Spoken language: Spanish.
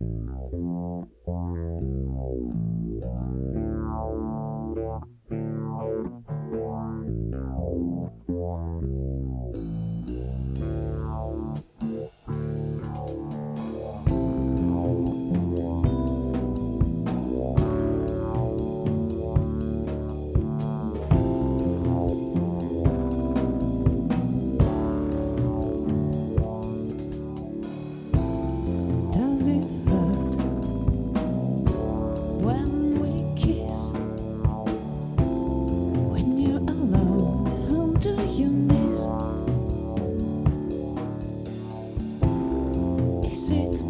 Do you sit